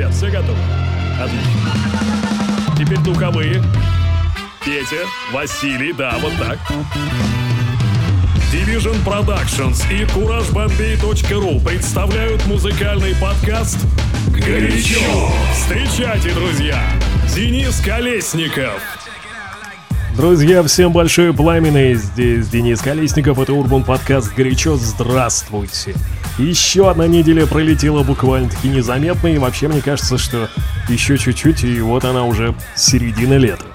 ребят, все готовы? Отлично. Теперь духовые. Петя, Василий, да, вот так. Division Productions и CourageBombay.ru представляют музыкальный подкаст «Горячо». Встречайте, друзья, Денис Колесников. Друзья, всем большое пламенное. Здесь Денис Колесников, это Урбан подкаст «Горячо». Здравствуйте. Еще одна неделя пролетела буквально-таки незаметно, и вообще мне кажется, что еще чуть-чуть, и вот она уже середина лета.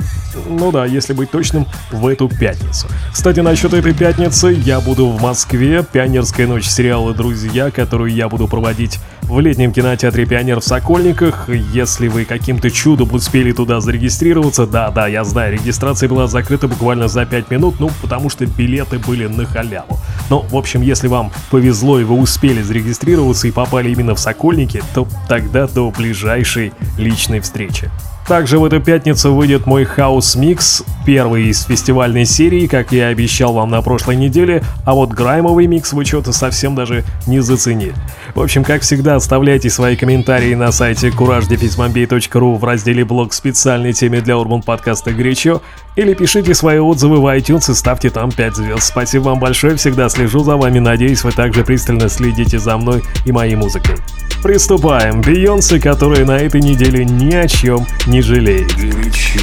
Ну да, если быть точным, в эту пятницу. Кстати, насчет этой пятницы, я буду в Москве. Пионерская ночь сериала «Друзья», которую я буду проводить в летнем кинотеатре «Пионер» в Сокольниках. Если вы каким-то чудом успели туда зарегистрироваться, да-да, я знаю, регистрация была закрыта буквально за 5 минут, ну, потому что билеты были на халяву. Но, в общем, если вам повезло и вы успели зарегистрироваться и попали именно в Сокольники, то тогда до ближайшей личной встречи. Также в эту пятницу выйдет мой хаус микс, первый из фестивальной серии, как я обещал вам на прошлой неделе, а вот граймовый микс вы что-то совсем даже не заценили. В общем, как всегда, оставляйте свои комментарии на сайте courage в разделе блог специальной теме для Урбан подкаста «Горячо» или пишите свои отзывы в iTunes и ставьте там 5 звезд. Спасибо вам большое, всегда слежу за вами, надеюсь, вы также пристально следите за мной и моей музыкой. Приступаем. Бейонсе, которая на этой неделе ни о чем не жалеет. Горячо.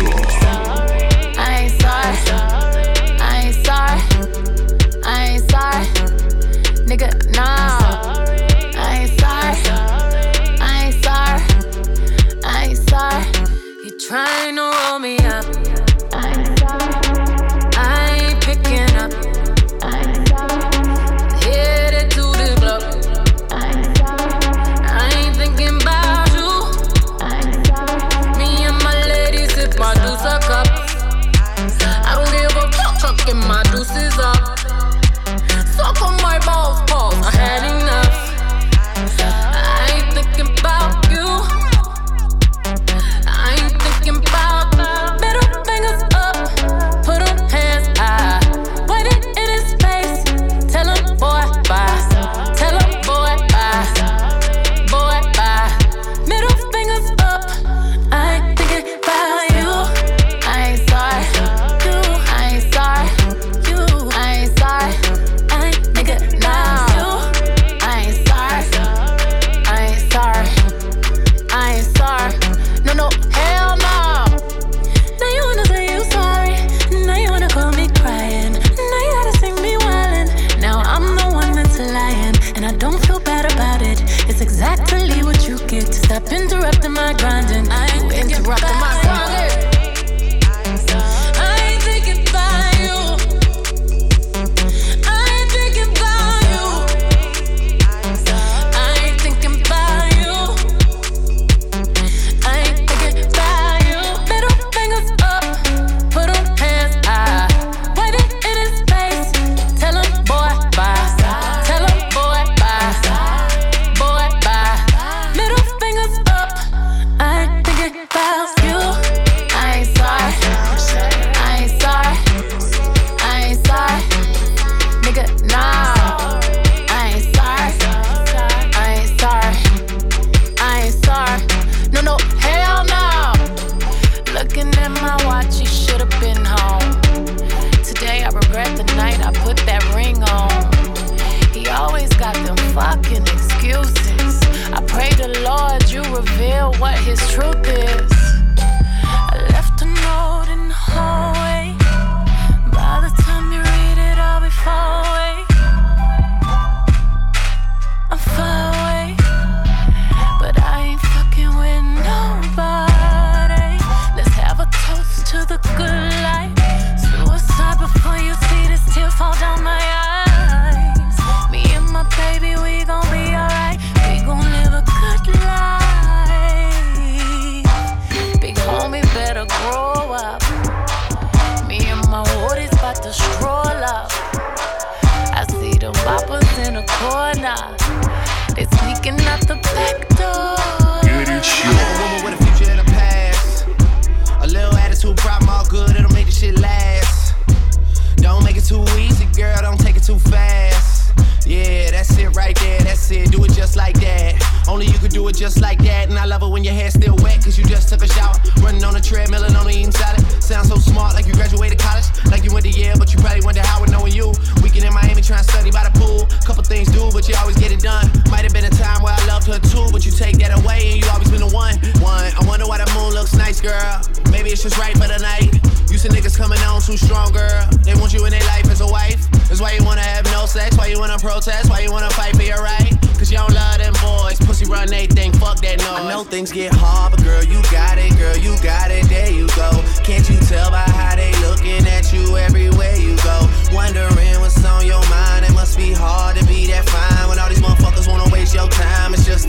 Trying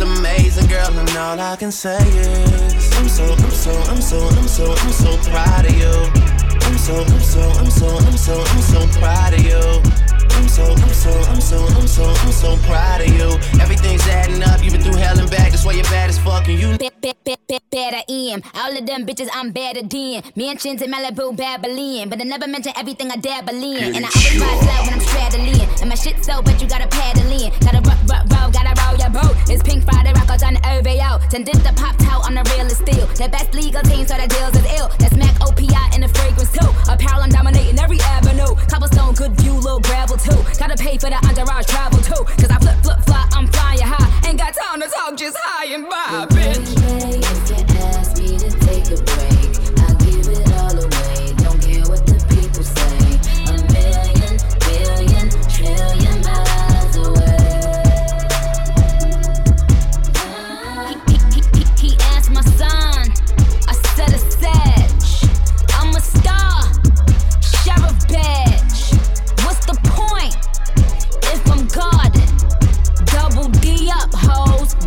amazing, girl, and all I can say is I'm so, I'm so, I'm so, I'm so, I'm so proud of you. I'm so, I'm so, I'm so, I'm so, I'm so proud of you. I'm so, I'm so, I'm so, I'm so, I'm so proud of you. Everything's adding up, you've been through hell and back, that's why you're bad as fuck and you. Better am. All of them bitches, I'm better than. Mansions in Malibu, Babylon. But I never mention everything I dabble in. And I always ride slow when I'm straddling. And my shit so, but you gotta paddle in. Gotta rock, rock, roll, gotta roll your boat. It's Pink Friday, records on the OVO. Tended to pop out on the real steel. The best legal team, so the deals is ill. That's Mac OPI in the fragrance too. Apparel, I'm dominating every avenue. Cobblestone, good view, little gravel too. Gotta pay for the entourage travel too. Cause I flip, flip, fly, I'm flying high. Ain't got time to talk, just high and by,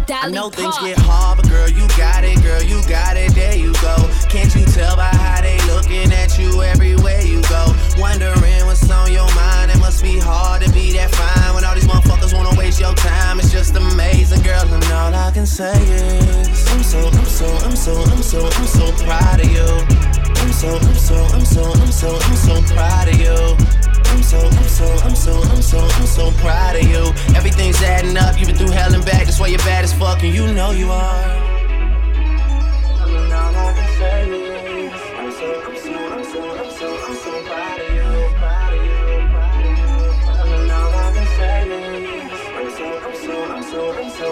bitch. I know things get hard, but girl, you got it, girl, you got it, there you go. Can't you tell by how they looking at you everywhere you go? Wondering what's on your mind, it must be hard to be that fine when all these motherfuckers wanna waste your time. It's just amazing, girl, and all I can say is I'm so, I'm so, I'm so, I'm so, I'm so proud of you. I'm so, I'm so, I'm so, I'm so, I'm so proud of you. I'm so, I'm so, I'm so, I'm so, I'm so proud of you. Everything's adding up, you've been through hell and back, you're bad as fuck, and you know you are. I'm so, I'm so, I'm so, I'm so I'm so I'm so proud of you. I'm so, I'm so, I'm so, I'm so, I'm so, I'm so proud of you.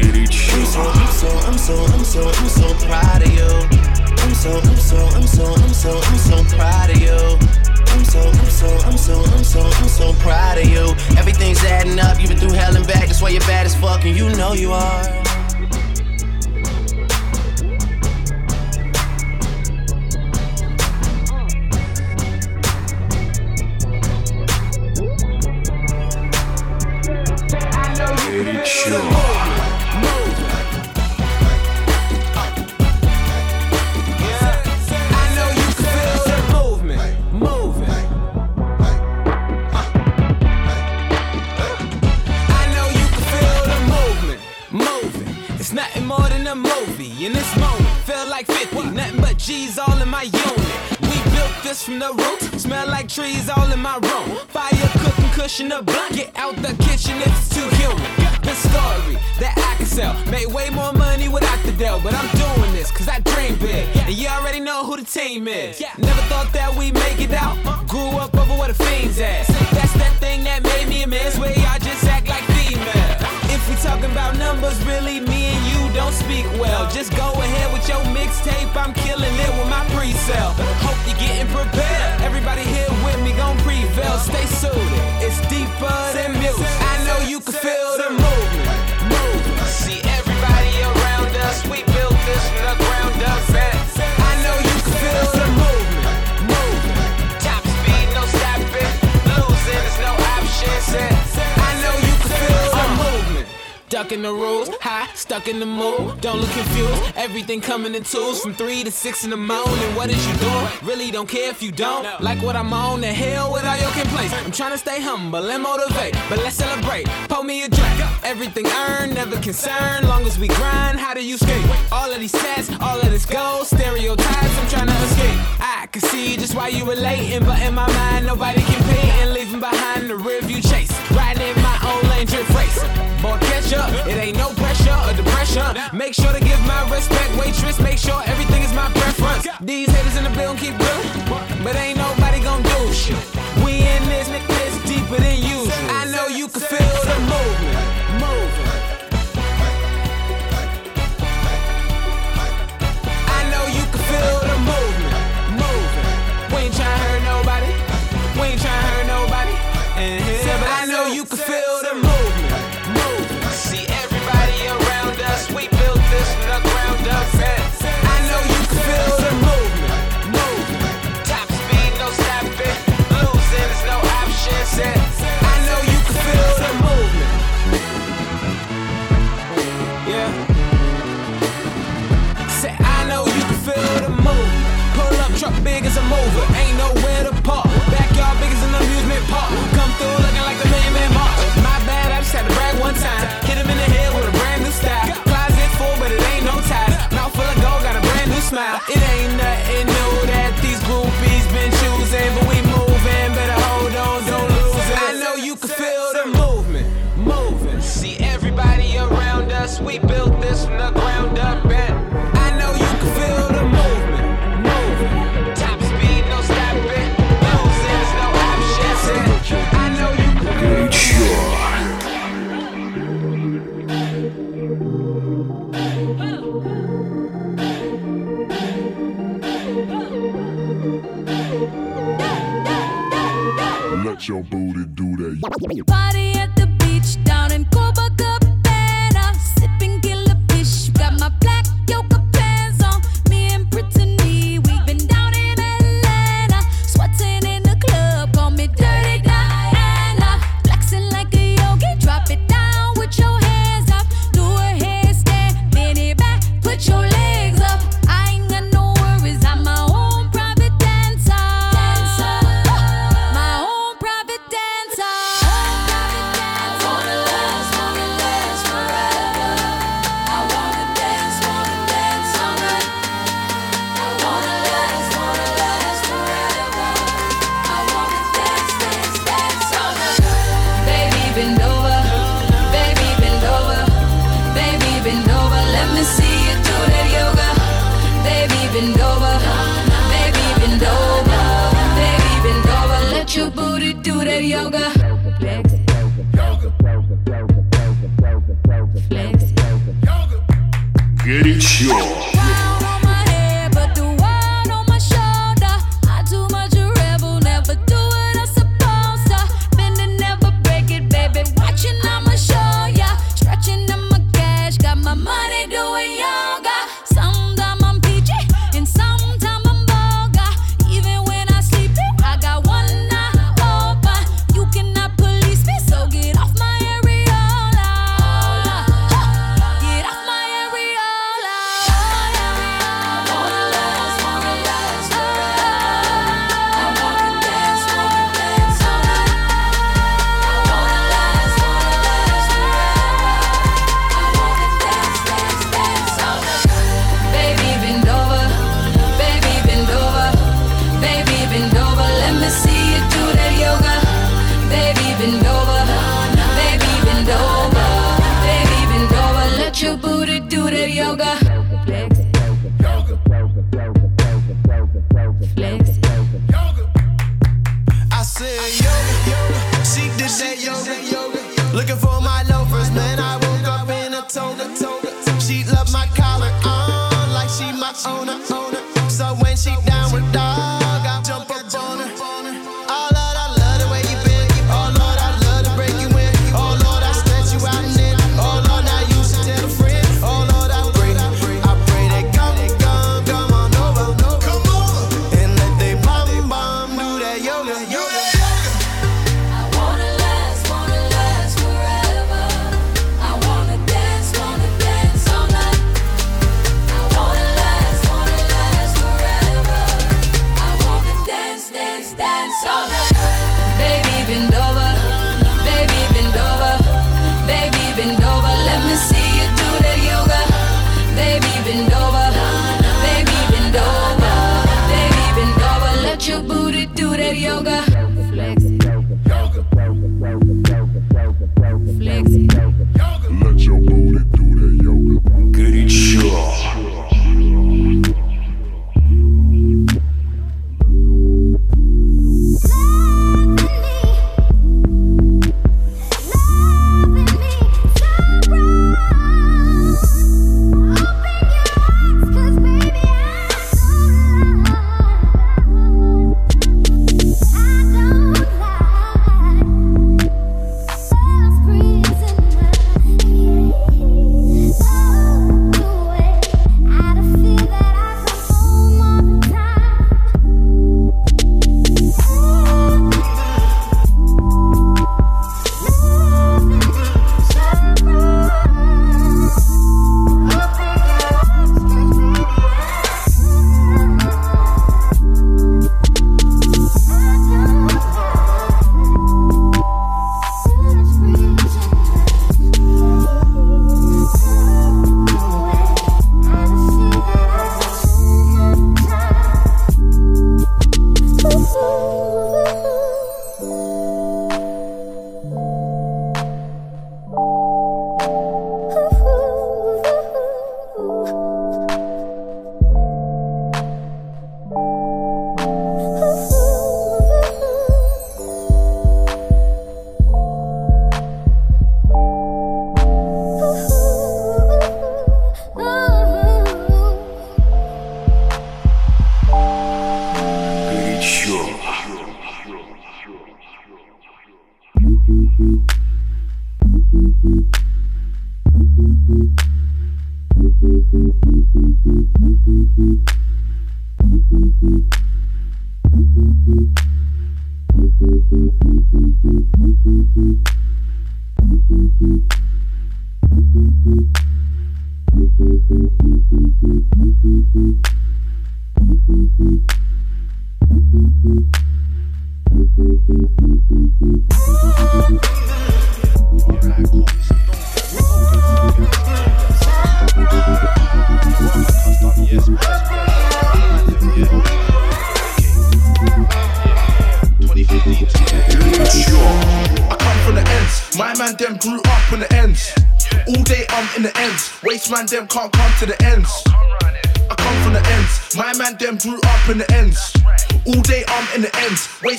Get it, shit. I'm so, I'm so, I'm so, I'm so, I'm so proud of you I'm so, I'm so I'm so I'm so I'm so proud of you. I'm so, I'm so, I'm so, I'm so, I'm so proud of you. Everything's adding up, you've been through hell and back, that's why you're bad as fuck, and you know you are. Sure. G's all in my unit. We built this from the roots, smell like trees all in my room. Fire cooking, cushion a blunt. Get out the kitchen if it's too humid. The story that I can sell. Made way more money without the deal, but I'm doing this cause I dream big. And you already know who the team is. Never thought that we'd make it out. Grew up over where the fiends at. That's that thing that made me a mess where y'all If we talking about numbers, really me and you don't speak well. Just go ahead with your mixtape. I'm killing it with my pre-sale. Hope you're getting prepared. Everybody here with me gon' prevail. Stay suited. It's deeper than music. I know you can feel the movement. Ducking the rules, high, stuck in the mood. Don't look confused. Everything coming in twos from three to six in the morning. What is you doing? Really don't care if you don't. Like what I'm on, the hell with all your complaints. I'm trying to stay humble and motivate, but let's celebrate. Pour me a drink. Everything earned, never concerned. Long as we grind, how do you skate? All of these tests, all of this gold, stereotypes. I'm trying to escape. I can see just why you relating, but in my mind, nobody can pay and leaving behind the rearview chase. Riding you're racing. Boy, catch up. It ain't no pressure or depression. Make sure to give my respect, waitress. Make sure everything is my preference. These haters in the building keep real, but ain't nobody gonna do shit. We in this, this deeper than usual. I know you can feel the movement. sweeping.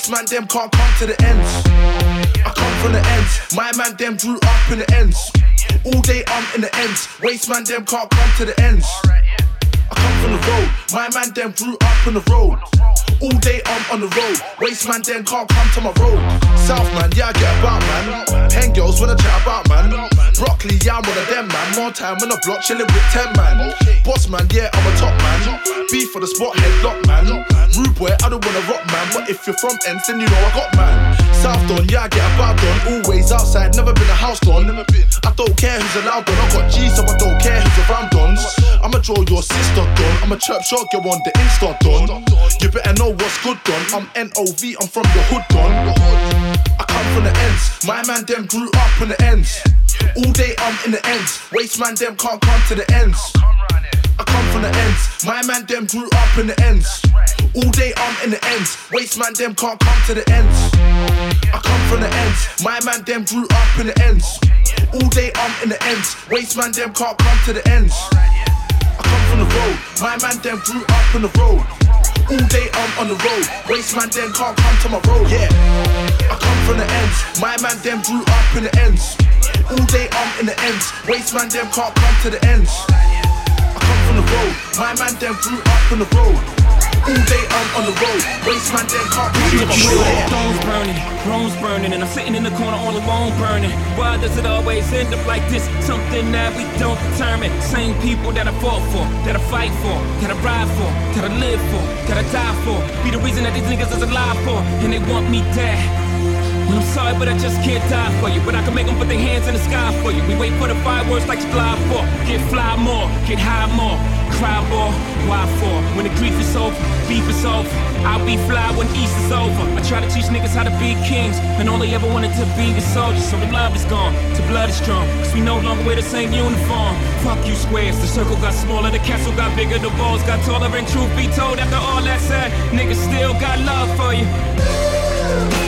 Waste man them can't come to the ends. I come from the ends. My man them grew up in the ends. All day I'm in the ends. Waste man them can't come to the ends. I come from the road. My man them grew up on the road. All day I'm on the road. Waste man then can't come to my road. South man, yeah I get about man. Pen girls wanna chat about man. Broccoli, yeah I'm one of them man. More time on the block chilling with ten man. Boss man, yeah I'm a top man. Beef for the spot headlock man. Rude boy, I don't wanna rock man. But if you're from ends, then you know I got man. South Don, yeah I get about Don. Always outside, never been a house Don. I don't care who's allowed Don. I got G, so I don't care who's around Dons. I'ma draw your sister Don. I'm a chirp shot, go on the Insta Don. You better know what's good Don. I'm NOV, I'm from the hood Don. I come from the ends. My man them grew up in the ends. All day I'm in the ends. Waste man them can't come to the ends. I come from the ends. My man them grew up in the ends. All day I'm in the ends. Waste man them can't come to the ends. I come from the ends. My man them grew up in the ends. All day I'm in the ends. Waste man them can't come to the ends. Road. My man them grew up on the road. All day I'm on the road. Waste man them can't come to my road. Yeah. I come from the ends. My man them grew up in the ends. All day I'm in the ends. Waste man them can't come to the ends. I come from the road. My man them grew up on the road. All day I'm on the road. Waste them can't to my road. Stones burning, rooms burning, and I'm sitting in the corner all alone burning. Why does it always end up like this? Something that we don't determine. Same people that I fought for, that I fight for, that I ride for, that I live for, that I die for. Be the reason that these niggas is alive for, and they want me dead. I'm sorry, but I just can't die for you. But I can make them put their hands in the sky for you. We wait for the fireworks like July 4. Get fly more, get high more, cry more. Why for? When the grief is over, beef is over. I'll be fly when East is over. I try to teach niggas how to be kings, and all they ever wanted to be was soldiers. So the love is gone, the blood is strong. Cause we no longer wear the same uniform. Fuck you squares, the circle got smaller, the castle got bigger, the walls got taller. And truth be told, after all that said, niggas still got love for you.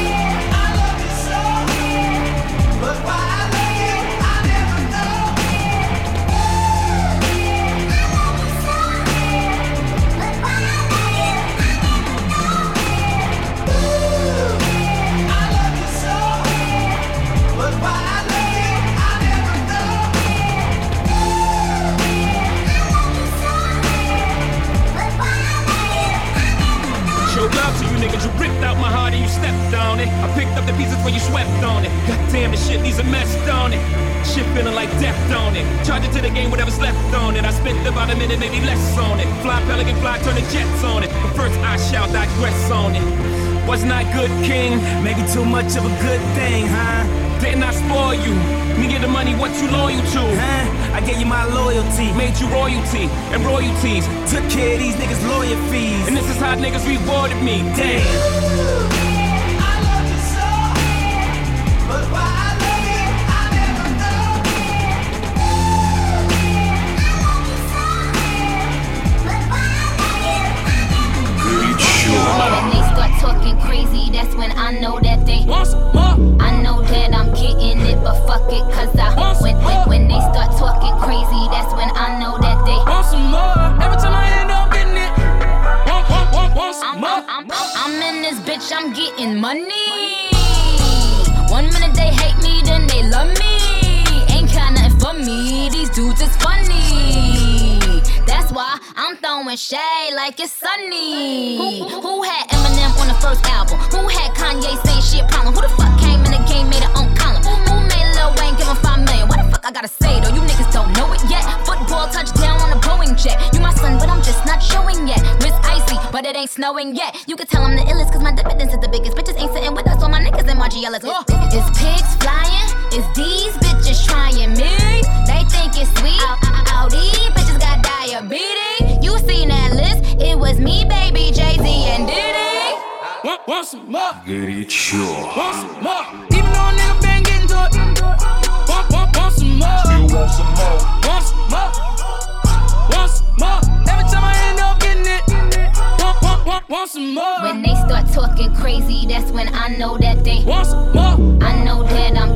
Stepped on it. I picked up the pieces when you swept on it. God damn, the shit needs a mess on it. Shit feeling like death on it. Charge it to the game, whatever's left on it. I spent about a minute, maybe less on it. Fly pelican fly, turn the jets on it. But first I shall digress on it. Wasn't I good king? Maybe too much of a good thing, huh? Didn't I spoil you? Me get the money, what you loyal to? Huh? I gave you my loyalty, made you royalty and royalties. Took care of these niggas' lawyer fees. And this is how niggas rewarded me. Damn. Talking crazy, that's when I know that they Want some more? I know that I'm getting it, but fuck it, cause I when, when, when they start talking crazy, that's when I know that they Want some more? Every time I end up getting it. Want, want, want, want some I'm, more? I'm, I'm, I'm in this bitch, I'm getting money. One minute they hate me, then they love me. Ain't got nothing for me, these dudes is funny. That's why I'm throwing shade like it's sunny. Who, who had Eminem on the first album? Who had Kanye saying shit problem? Who the fuck came in the game, made it on column? Who made Lil Wayne give him five million? What the fuck I gotta say though? You niggas don't know it yet. Football touchdown on a Boeing jet. You my son, but I'm just not showing yet. Miss Icy, but it ain't snowing yet. You can tell I'm the illest, cause my dividends is the biggest. Bitches ain't sitting with us, all my niggas and Margiela's. Uh. It's pigs flying, it's these bitches trying me. They think it's sweet. All these bitches got diabetes. You seen that list? It was me, baby, Jay Z, and Diddy. Want, want some more? Горячо. Want some more? Even though a nigga been getting to it. Want, want, want some more? You want some more? Want some more? Want some more? Every time I end up getting it. Want, want, want, want some more? When they start talking crazy, that's when I know that they. Want some more? I know that I'm getting it,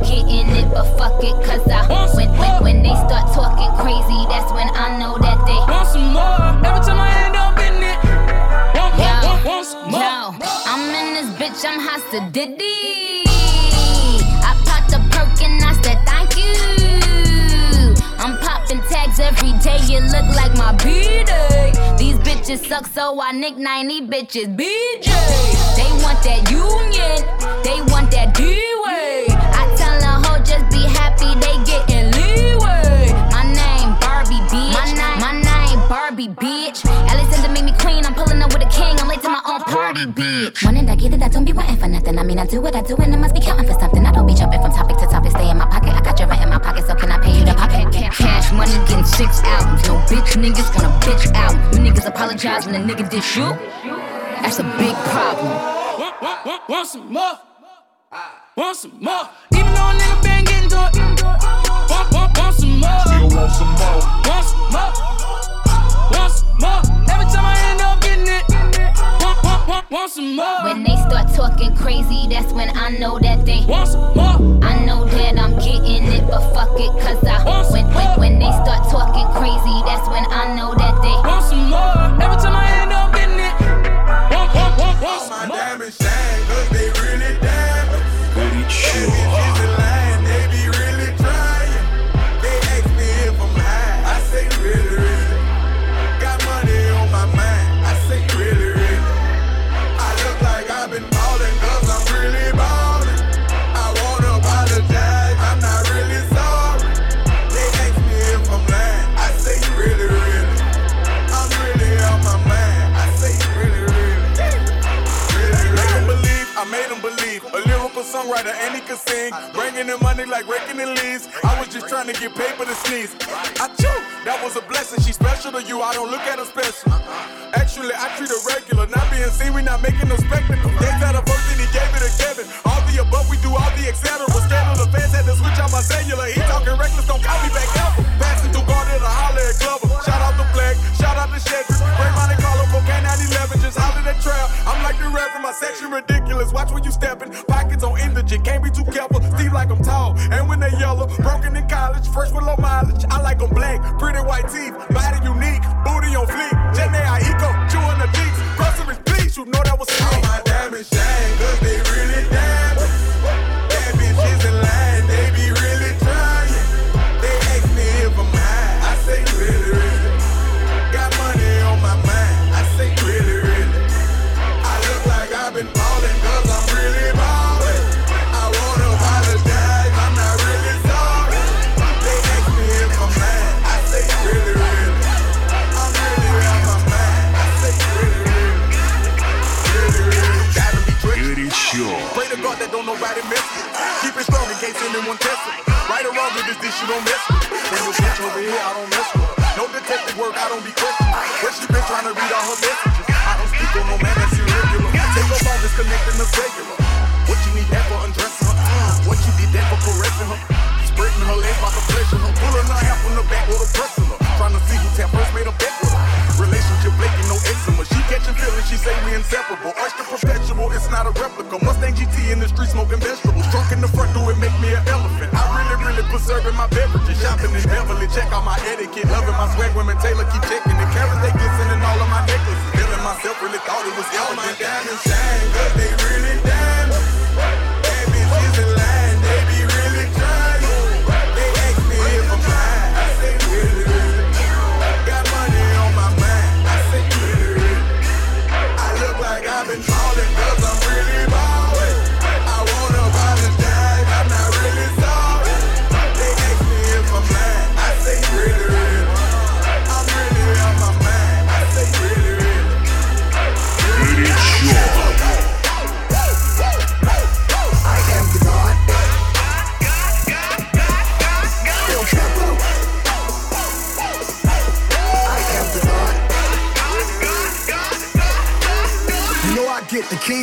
but fuck it, cause I. When, when, when they start talking crazy, that's when I know that they. Want some more? Every time I end up in it. Want, want, want, want some more? Yo, I'm in this bitch, I'm hasta Diddy. I popped a perk and I said thank you. I'm popping tags every day, it look like my B-day. These bitches suck, so I nick 90 bitches BJ. They want that union, they want that D-way. I tell a hoe just be happy, they getting leeway. My name Barbie, bitch. My name, my name Barbie, bitch. Alexander made me queen, I'm pulling up with a king, I'm late to my own party, bitch. One and I get it, I don't be waiting for nothing. I mean, I do what I do, and I must be counting for something. I don't be jumping from topic to topic, stay in my pocket. I got your rent in my pocket, so can I pay you to pop it? Cash money getting six albums. No bitch niggas want a bitch album. You niggas apologize when a nigga dish you. That's a big problem. Want, want, want, want some more? Ah. Want some more? Even though a nigga been getting to it. Want, want, want some more? You want some more? Want some more? Want some more? Every time I end up getting it. Want, want, want, want some more? When they start talking crazy, that's when I know that they. Want some more? I know that I'm getting it, but fuck it, cause I. When, when, when they start talking crazy, that's when I know that they. Want some more? Every time I end up getting it. Want, want, want, want some more? Paper to sneeze. I chew, that was a blessing. She special to you, I don't look at her special. Say we inseparable. Oyster perpetual, it's not a replica. Mustang GT in the street smoking vegetables. Drunk in the front, do it make me an elephant. I really, really preserving my beverages. Shopping in Beverly, check out my etiquette. Loving my swag, women Taylor keep checking the carats they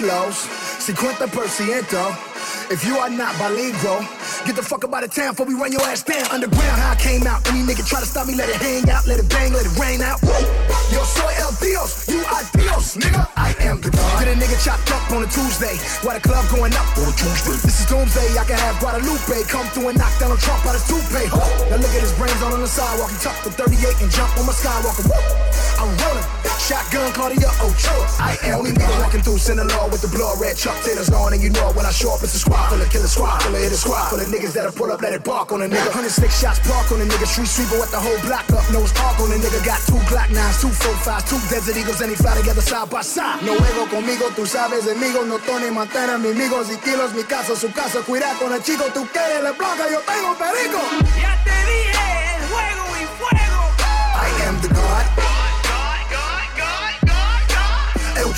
kilos. 50%. If you are not bilingual, get the fuck up out of town before we run your ass down. Underground, how I came out. Any nigga try to stop me, let it hang out, let it bang, let it rain out. Yo soy el Dios, you are Dios, nigga. I am the God. Get a nigga chopped up on a Tuesday, while the club going up on a Tuesday. This is Doomsday, I can have Guadalupe come through and knock down a Trump out his toupee. Now look at his brains on, on the sidewalk. He tucked the 38 and jump on my skywalker. I'm rolling, shotgun Claudia Ochoa. I am only nigga walking through Sinaloa with the blood red Chuck Taylor's on, and you know it when I show up, it's a squad full of killer squad full of hit a squad full of niggas that'll pull up, let it bark on a nigga. 106 shots park on a nigga, street sweeper with the whole block up, nose arc on a nigga. Got two Glock nines, two four fives, two Desert Eagles, and he fly together side by side. No juego conmigo, tú sabes, amigos, no Tony Montana, mis amigos y kilos, mi casa, su casa, cuida con el chico, tú quieres le blanca, yo tengo perico. Ya te dije, el juego y fuego. I am the God.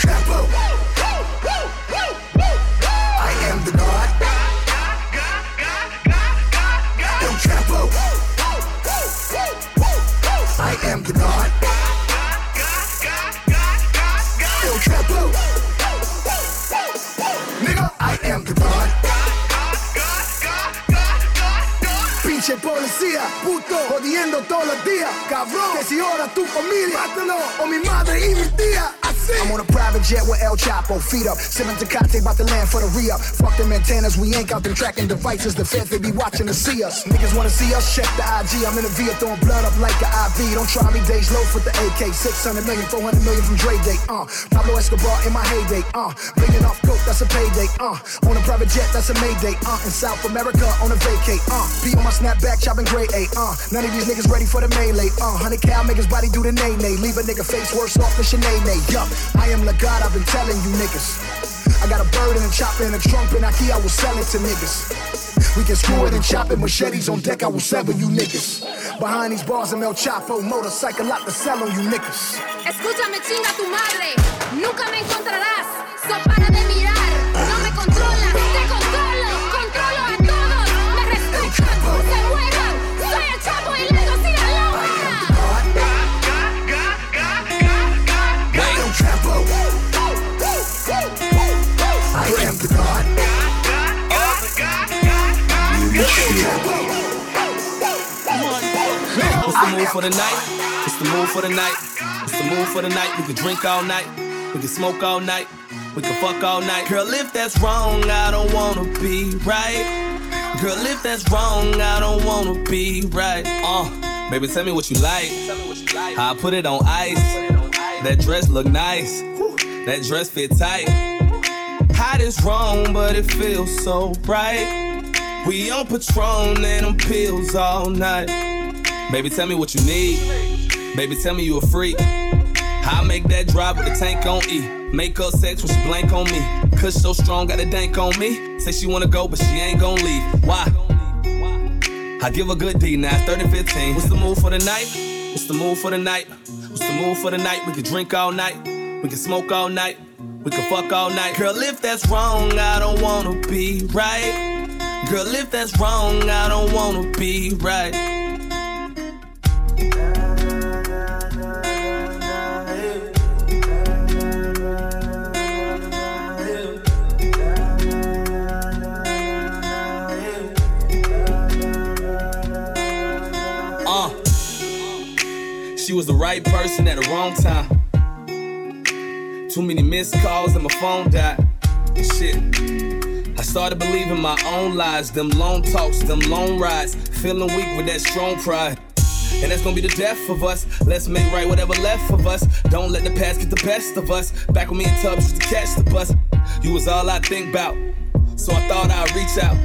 El I am the God. El Chapo. I am the God. I am the God. Pinche policía, puto, jodiendo todos los días, cabrón. Que si ahora tu familia, mátalo, o mi madre y mi tía. I'm on a private jet with El Chapo, feet up, sipping Tecate, about to land for the re-up. Fuck them antennas, we ain't got them tracking devices. The feds, they be watching to see us. Niggas wanna see us, check the IG. I'm in the V throwing blood up like an IV. Don't try me, days low for the AK. 600 million, 400 million from Dre Day, uh. Pablo Escobar in my heyday, uh. Bringing off coke, that's a payday, uh. On a private jet, that's a mayday, uh. In South America, on a vacate, uh. Be on my snapback, chopping grade A, uh. None of these niggas ready for the melee, uh. 100 cal make his body do the nay nay. Leave a nigga face worse off than Sinead, yup. I am the God, I've been telling you niggas. I got a bird and a chopper and a trunk and aquí, I will sell it to niggas. We can screw it and chop it, machetes on deck, I will sever you niggas. Behind these bars, I'm El Chapo, motorcycle lot to sell on you niggas. Escúchame, chinga tu madre. Nunca me encontrarás. So para de mirar. What's the move for the night? It's the move for the night. It's the move for the night. We can drink all night. We can smoke all night. We can fuck all night. Girl, if that's wrong, I don't wanna be right. Girl, if that's wrong, I don't wanna be right. Uh, baby, tell me what you like. How I put it on ice. That dress look nice. That dress fit tight. Hot is wrong, but it feels so right. We on Patron and them pills all night. Baby, tell me what you need. Baby, tell me you a freak. I make that drive with the tank on E. Make her sex when she blank on me. Cause so strong, got a dank on me. Say she wanna go, but she ain't gon' leave. Why? I give a good D now, 30 15. What's the move for the night? What's the move for the night? What's the move for the night? We can drink all night. We can smoke all night. We can fuck all night. Girl, if that's wrong, I don't wanna be right. Girl, if that's wrong, I don't wanna be right. Uh, she was the right person at the wrong time. Too many missed calls and my phone died. Shit. I started believing my own lies, them long talks, them long rides, feeling weak with that strong pride. And that's gonna be the death of us. Let's make right whatever left of us. Don't let the past get the best of us. Back with me in Tubbs used to catch the bus, you was all I think about. So I thought I'd reach out.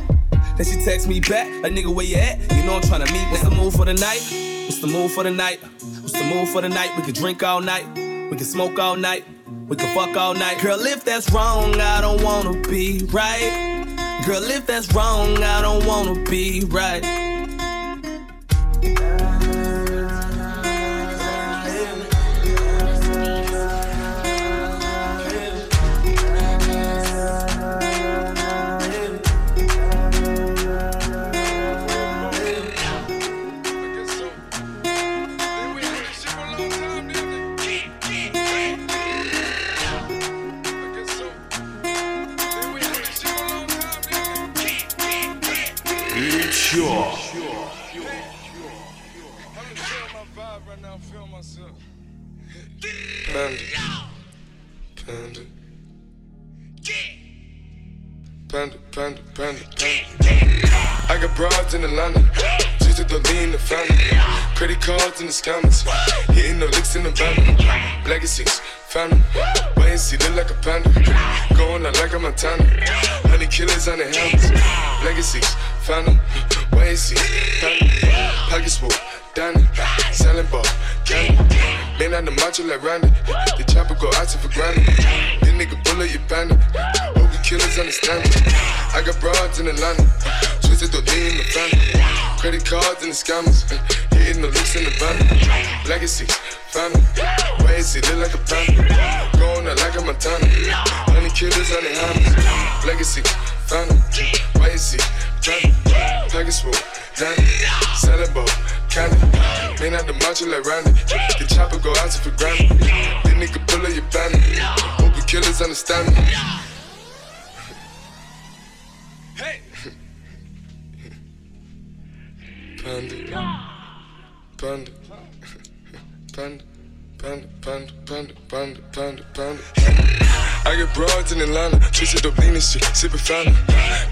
Then she text me back, like nigga, where you at? You know I'm tryna meet. What's the move for the night? What's the move for the night? What's the move for the night? We can drink all night. We can smoke all night. We can fuck all night. Girl, if that's wrong, I don't wanna be right. Girl, if that's wrong, I don't wanna be right. Cards in the scammers. Hitting the licks in the van. Legacies, family. Wait and see, look like a panda. Going out like a Montana. Honey killers on the helmets. Legacies, family. Wait and see, family. Pockets full. Danny, selling ball, candy. Man on the macho like Randy. The chopper go out to for granted. This nigga bullet, you bandit. Killers understand me. I got broads in Atlanta. Twisted the lean in the family. Credit cards and the scammers. Hitting the looks in the van. Legacies, family. Why is he look like a panda? Going out like a Montana. Honey killers on the hammers. Legacies, family. Why is he family? Package full, Danny. Selling ball, candy. Man out the macho like Randy. The chopper go out to for granted. This nigga pull up your bandit. Hope the killers understand me. Panda. Panda. Panda. Panda, panda, panda, panda, panda, panda. I get broads in Atlanta, twisted up lean and shit, sippin' fountain.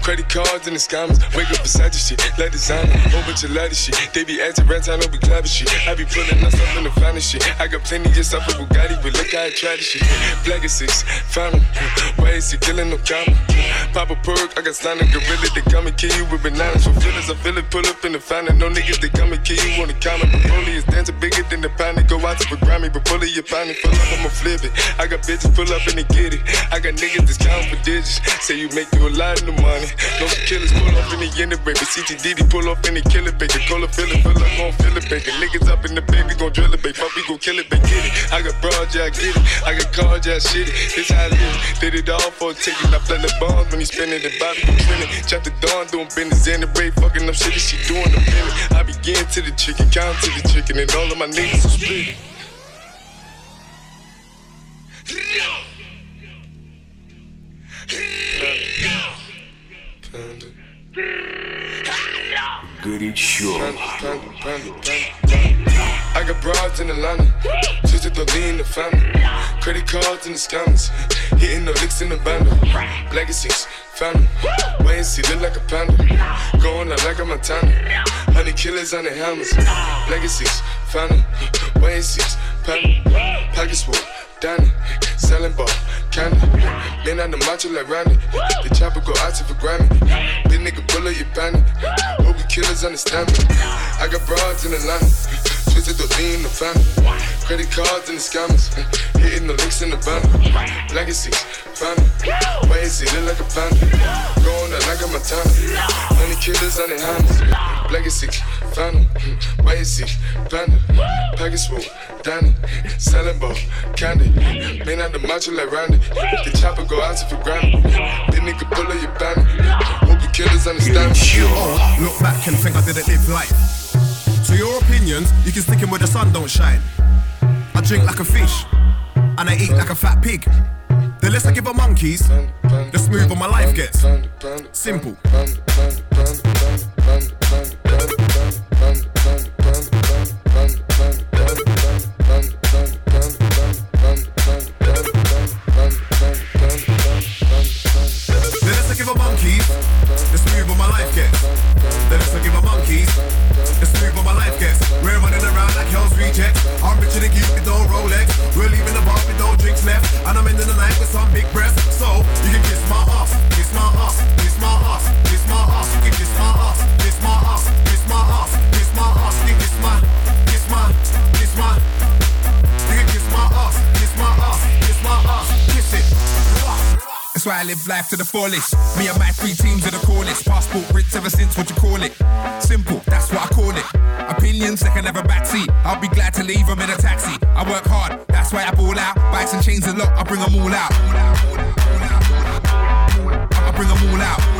Credit cards and the scammers, wake up beside the shit, let designer, whole bunch of ladder shit. They be acting rats, I know we clapping shit. I be pulling us up in the finest shit. I got plenty of stuff with Bugatti, but look how I try this shit. Black is six, fountain, why is he killing no comma? Pop a perk, I got signed a gorilla, they come and kill you with bananas. For feelings, I feel it, pull up in the fountain. No niggas, they come and kill you on the counter. But Broly is dancing bigger than the pound, they go out to the Grammy, but pull it, you find it, pull up, I'ma flip it. I got bitches pull up and they get it. I got niggas that's counting for digits. Say you make you a lot of money. No killers pull off in the end baby. CTDD pull off in the killer baby. Cola fill it, fill up, gon' fill it, baby. Niggas up in the baby, gon' drill it, baby. Fuck, we gon' kill it, baby. Get it. I got broad, yeah, I get it. I got cards, yeah, I shit it. This how I live. Did it all for a ticket. I play the bombs when spinning the Bobby be trending. Chop the dawn, doing business and the break, fucking up shit that she doing a minute. I begin to the chicken, count to the chicken, and all of my niggas are split. Panda. Panda panda, panda. I got broads in Atlanta, twisted the lean in the family. Credit cards and the scammers, hitting the licks in the bundle. Legacies, family, wait and see, look like a panda. Going out like a Montana, honey killers on the helmets. Legacies, family, wait and see, panda. Pockets Danny, selling ball, candy. Man on the macho like Randy, the chopper go out to for Grammy. Big nigga pull up your bandit, hope you killers understand me. I got broads in the Atlanta. Twisted the lean in the family. Credit cards and the scammers. Hitting the licks in the bundle. Legacies, family. Why is he look like a panda? Out like. Honey killers on their hands. Legacies, family. Why is he panda? Package full, Danny. Selling ball, candy. Man out the macho like Randy. The chopper go out to for granted. This nigga pull up your bandit. Hope you killers understand me. Oh, look back and think I didn't live life. So your opinions, you can stick stick 'em where the sun don't shine. I drink like a fish, and I eat like a fat pig. The less I give a monkeys, the smoother my life gets. Simple. Live life to the fullest. Me and my three teams are the coolest. Passport Brits ever since, what you call it? Simple, that's what I call it. Opinions, they can a backseat. I'll be glad to leave them in a taxi. I work hard, that's why I ball out. Bikes and chains a lot, I bring them all out. I bring them all out.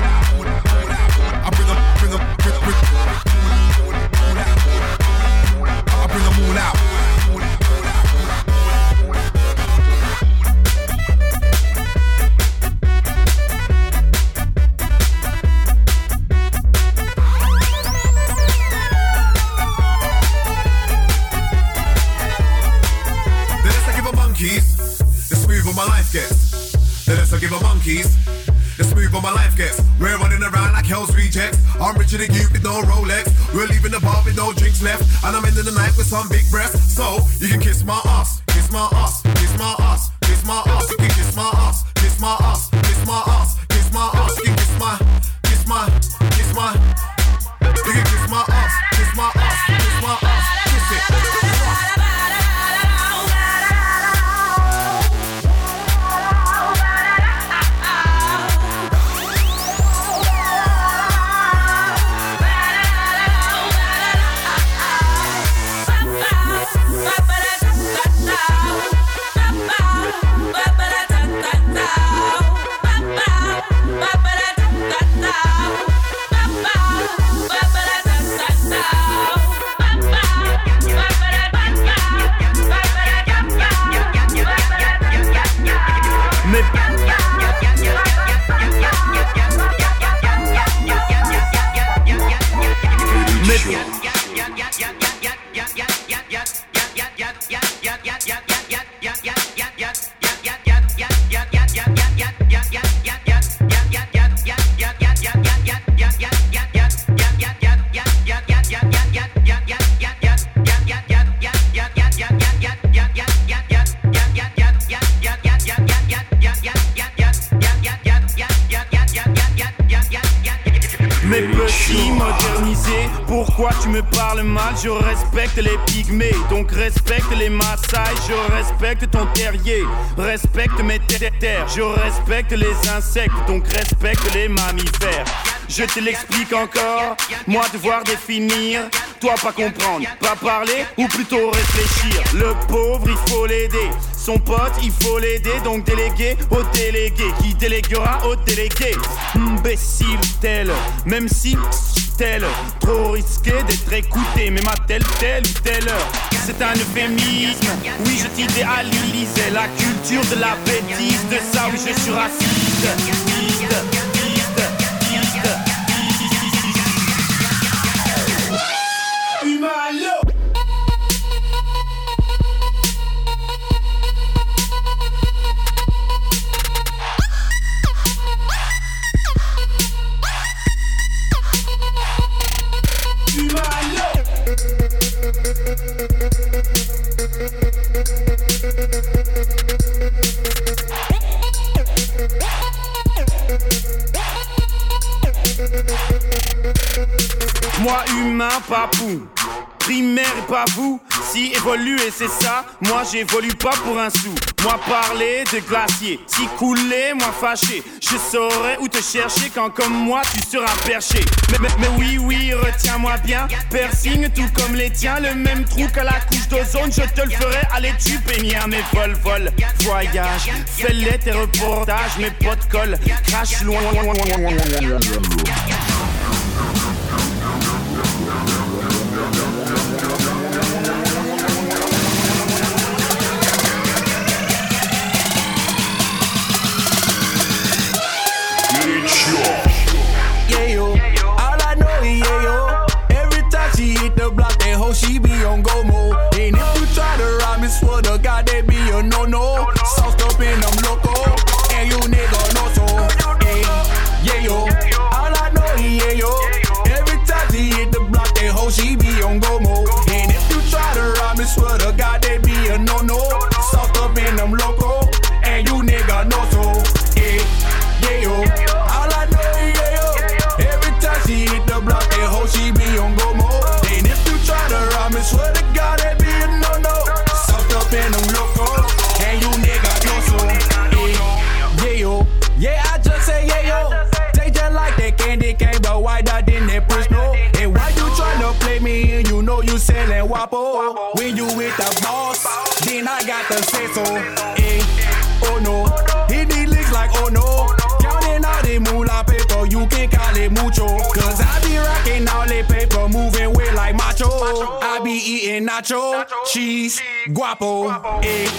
Monkeys, the smoother my life gets. We're running around like hell's rejects. I'm richer than you with no Rolex. We're leaving the bar with no drinks left. And I'm ending the night with some big breasts. So you can kiss my ass, kiss my ass, kiss my ass. Kiss my ass, respecte les insectes, donc respecte les mammifères je te l'explique encore, moi devoir définir, toi pas comprendre, pas parler ou plutôt réfléchir. Le pauvre il faut l'aider, son pote il faut l'aider, donc déléguer au délégué qui déléguera au délégué. Imbécile tel, même si trop risqué d'être écouté, même à telle telle ou telle heure. C'est un euphémisme, oui je t'idéalisais la culture de la bêtise, de ça oui je suis raciste. Humain, papou. Primaire et pas vous, si évoluer c'est ça, moi j'évolue pas pour un sou. Moi parler de glacier, si couler, moi fâché. Je saurais où te chercher quand comme moi tu seras perché. Mais, oui, oui, retiens-moi bien. Piercing tout comme les tiens, le même trou qu'à la couche d'ozone, je te le ferai. Allez, tu pénière, mes vol, vol, voyage. Fais-les tes reportages, mes potes collent, crache loin. Yeah, she be nacho, cheese, guapo, egg,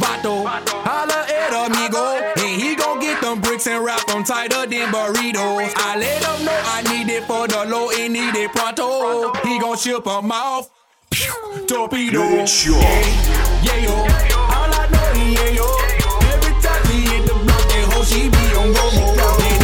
vato. Holla at amigo, and he gon' get them bricks and wrap them tighter than burritos. I let him know I need it for the low and need it pronto. He gon' ship them off, pew, torpedo. Yeah, yeah, yo. All I know, yeah, yo. Every time he hit the block, that hoe, she be on go, go.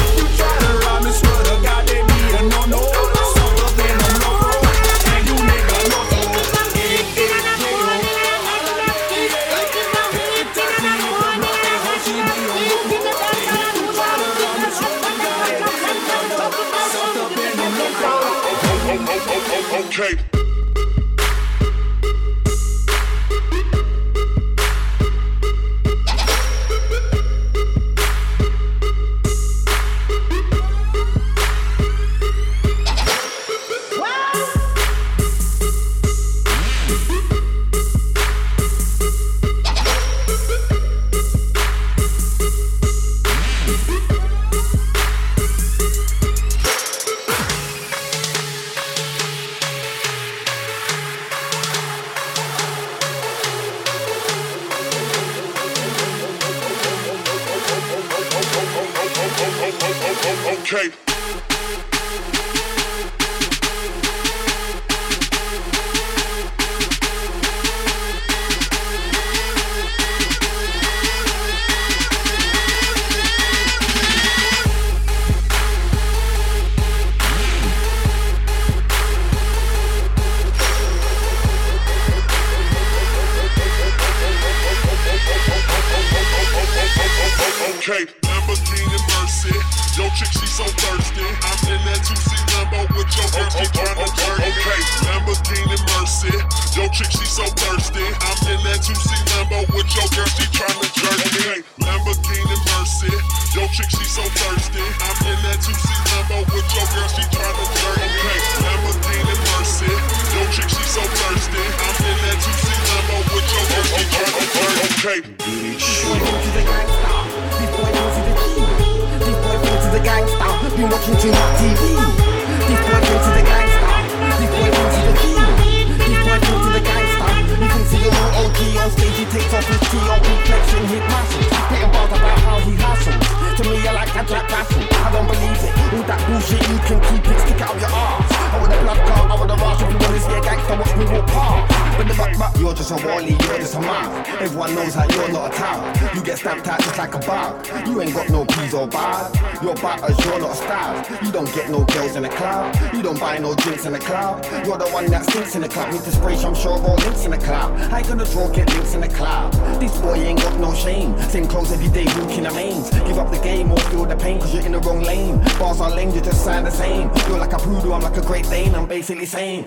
Everyone knows that you're not a town. You get stamped out just like a bug. You ain't got no peas or bars. You're butters, you're not a star. You don't get no girls in the club. You don't buy no drinks in the club. You're the one that stinks in the club. Need to spray some sure or links in the club. I gonna draw get links in the club. This boy ain't got no shame. Same clothes every day, walking the mains. Give up the game or feel the pain, cause you're in the wrong lane. Bars are lame, you just sound the same. You're like a poodle, I'm like a great Dane. I'm basically saying,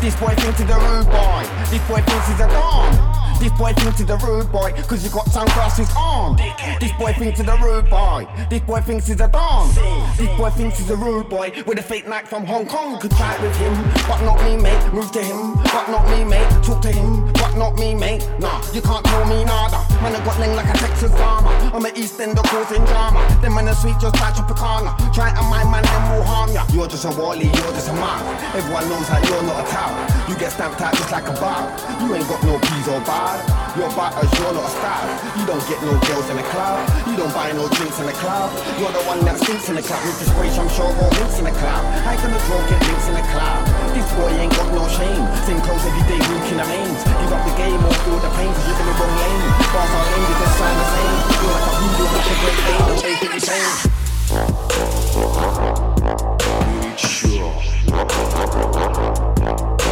this boy thinks he's a rude boy. This boy thinks he's a don. This boy thinks he's a rude boy, cause you got sunglasses on. This boy thinks he's a rude boy. This boy thinks he's a don. This boy thinks he's a rude boy with a fake night from Hong Kong. Could it with him, but not me, mate. Move to him, but not me, mate. Talk to him, not me, mate. Nah, you can't tell me nada. Man, I got ling like a Texas farmer. I'm an East Ender causing drama. Them man are sweet, just like Tropicana. Try to mind man, them will harm ya. You're just a wally, you're just a man. Everyone knows that you're not a tower. You get stamped out just like a bar. You ain't got no peas or bars. You're butters, you're not a star. You don't get no girls in the club. You don't buy no drinks in the club. You're the one that stinks in the club. With the spray, I'm sure all links in the club. I gonna draw get links in the club. This boy ain't got no shame. Same clothes every day, walking the mains. Give up the game or feel the pain, cause you're in the wrong lane. Bars are lame, you just sound the same. You're like a voodoo, like a great Dane. I'm basically saying. Jaguar trap.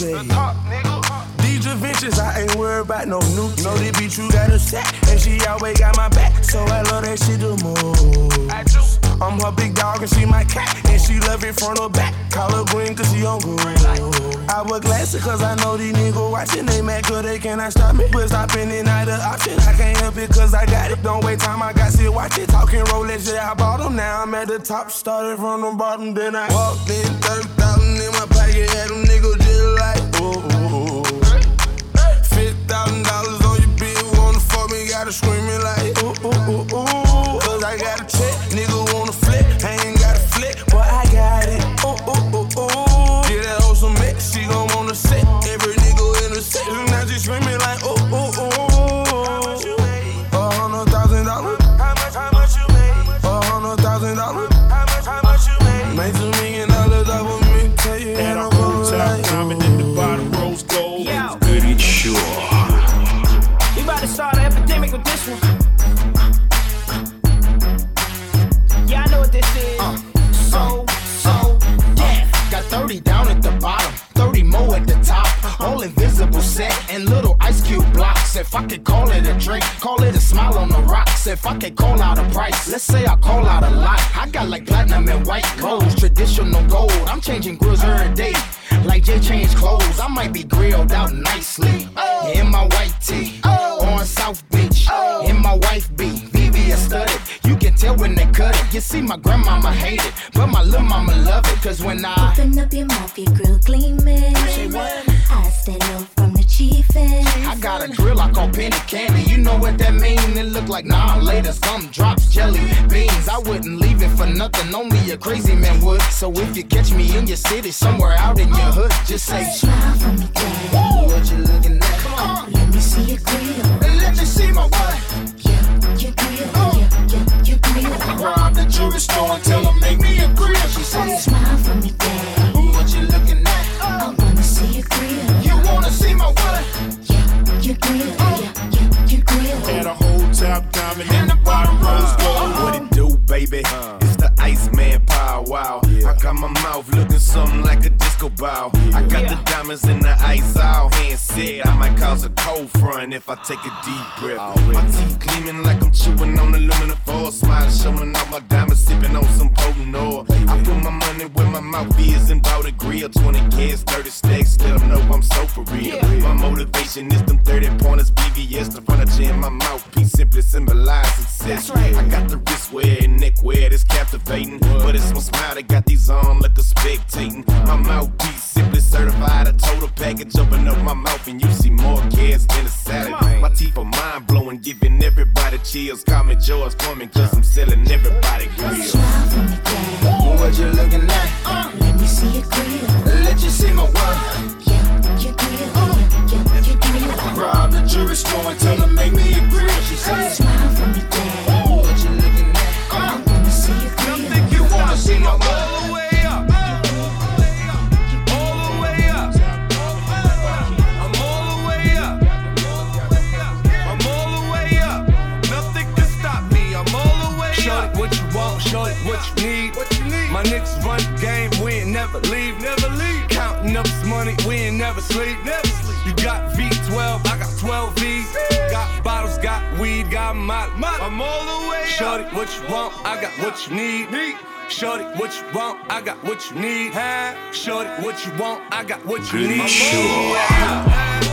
That two pay. These adventures, I ain't worried about no new. Know this bitch you got a set, and she always got my back. So I love that shit the most. I'm her big dog and she my cat, and she love it front or back. Call her green cause she on good. I wear glasses cause I know these niggas watching. They mad cause they cannot stop me. But stopping it not an option. I can't help it cause I got it. Don't wait time, I got shit watch it. Talking Rolex, yeah, I bought them. Now I'm at the top, started from the bottom, then I walked in 30,000 gotta swim If I could call it a drink, call it a smile on the rocks. If I could call out a price, let's say I call out a lot. I got like platinum and white gold, traditional gold. I'm changing grills every day. Like Jay changed clothes, I might be grilled out nicely. In my white tee, on South Beach. In my wife beat, VVS studded. You can tell when they cut it. You see, my grandmama hate it, but my little mama love it. Cause when I Open up your mouth, your grill gleaming. I stand up chiefin'. I got a grill I call penny candy. You know what that mean? It look like nah later. Some drops jelly beans. I wouldn't leave it for nothing. Only a crazy man would. So if you catch me in your city, somewhere out in your hood, just say Smile for me, daddy. What you looking at? Come on. Uh. Let me see your grill. And let me see my what? Yeah, your grill. Uh. Your, your, your grill. Rob the jewelry store and tell them make me a grill. She said, Smile for me, daddy. What you looking at? Uh. I wanna see your grill see my wallet? Yeah, You grill green. Oh. Yeah, yeah, you grill green. Had a whole top diamond and the bottom rose gold. What it do, baby? Uh got my mouth looking something like a disco ball. I got the diamonds in the ice all hand said I might cause a cold front if I take a deep breath. My teeth gleaming like I'm chewing on aluminum foil. Smile showing all my diamonds, sipping on some potent oil. I put my money where my mouth is and bout a grill. 20 kids, 30 stacks, let them know I'm so for real. My motivation is them 30 pointers, VVS, the furniture in my mouthpiece simply symbolize success. I got the wrist wear and neck wear that's captivating. But it's my smile that got these on like a spectating. My mouthpiece simply certified, a total package. Open up my mouth and you see more kids than a salad. My teeth are mind blowing, giving everybody chills. Call me George Foreman, cause I'm selling everybody grills. What you looking at? Let me see your grill. Let you see my work. Yeah, your grill. Uh. Yeah, your grill. Rob the jewelry store and tell them make me a grill. She said, never leave. Never leave. Counting up this money. We ain't never sleep. Never sleep. You got V12. I got 12 V's. Got bottles. Got weed. Got my. my. I'm all the way up. Shorty, what you want? I got what you need. Need. Shorty, what you want? I got what you need. Huh? Shorty, what you want? I got what you Goody need. Sure.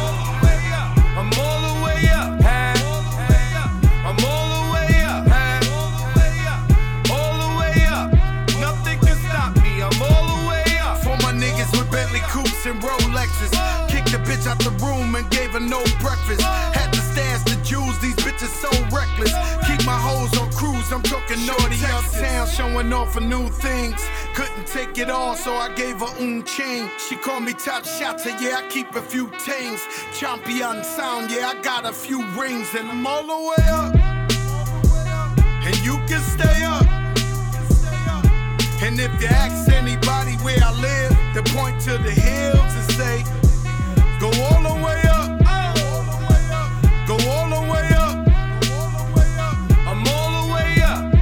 And Rolexes. Kicked the bitch out the room and gave her no breakfast. Had to stash the jewels, these bitches so reckless. Keep my hoes on cruise, I'm talking naughty uptown, showing off for new things. Couldn't take it all, so I gave her un chain. She called me top shotter, yeah, I keep a few tings. Champion sound, yeah, I got a few rings, and I'm all the way up. And you can stay up. And if you ask anybody where I live, they point to the hills and say, Go all the way up. Go all the way up. I'm all the way up.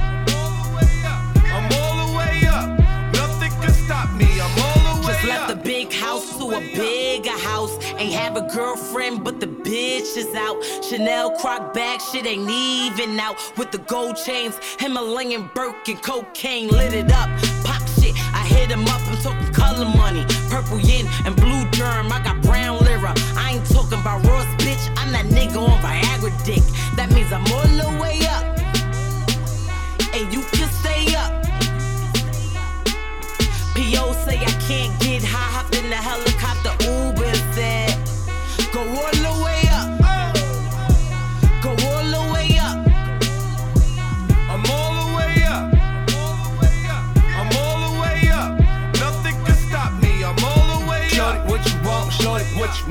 I'm all the way up. Nothing can stop me. I'm all the way Just left the big house to a bigger house. Ain't have a girlfriend, but the bitch is out. Chanel croc bag, shit ain't even out. With the gold chains, Himalayan Birkin, cocaine lit it up. Hit him up. I'm talking color money, purple yin and blue germ. I got brown lira. I ain't talking about Ross, bitch. I'm that nigga on Viagra dick. That means I'm all the way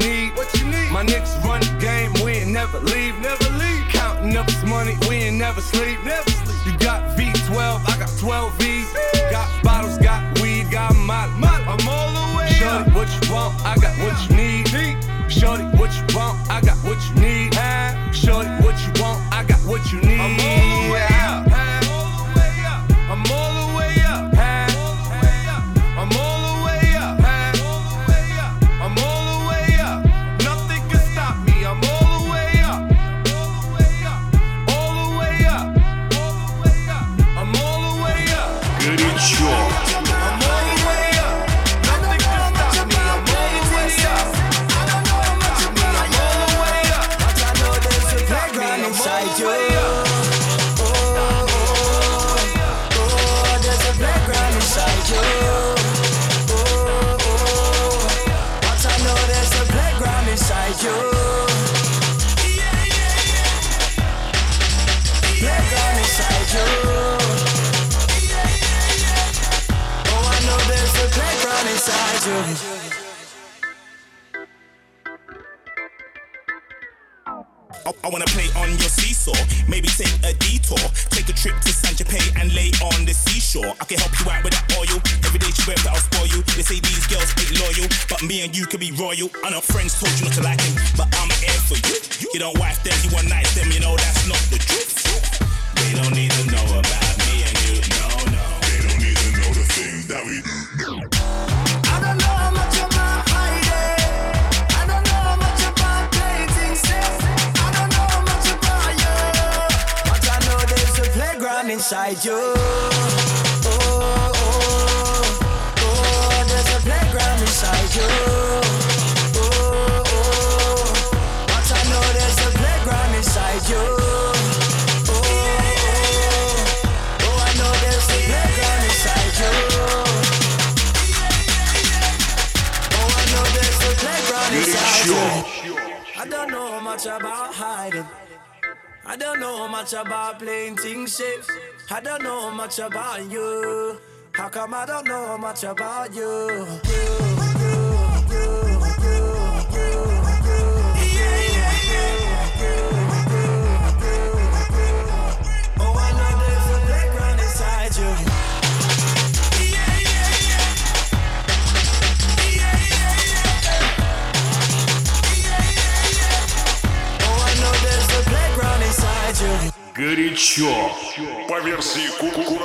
need? What you need? My niggas run the game. We ain't never leave. Never leave. Counting up this money. We ain't never sleep. Never sleep. You got V12. I got 12 V's. I, I wanna play on your seesaw, maybe take a detour, take a trip to San Tropez and lay on the seashore. I can help you out with that oil. Every day she wears that I'll spoil you. They say these girls ain't loyal, but me and you can be royal. I know friends told you not to like him, but I'm here for you. You don't wife them, you want nice them, you know that's not the truth. They don't need to know about me and you, no, no. They don't need to know the things that we do. I don't know how much of my hiding. Inside you. Oh, oh, oh, there's a playground inside you. Oh, oh, but I know there's a playground inside you. Oh, oh, oh, oh I know there's a playground inside you. Oh, I know there's a playground inside you. I don't know much about hiding. I don't know much about playing things safe. I don't know much about you. How come I don't know much about you? Oh, горячо. По версии ку -ку -ку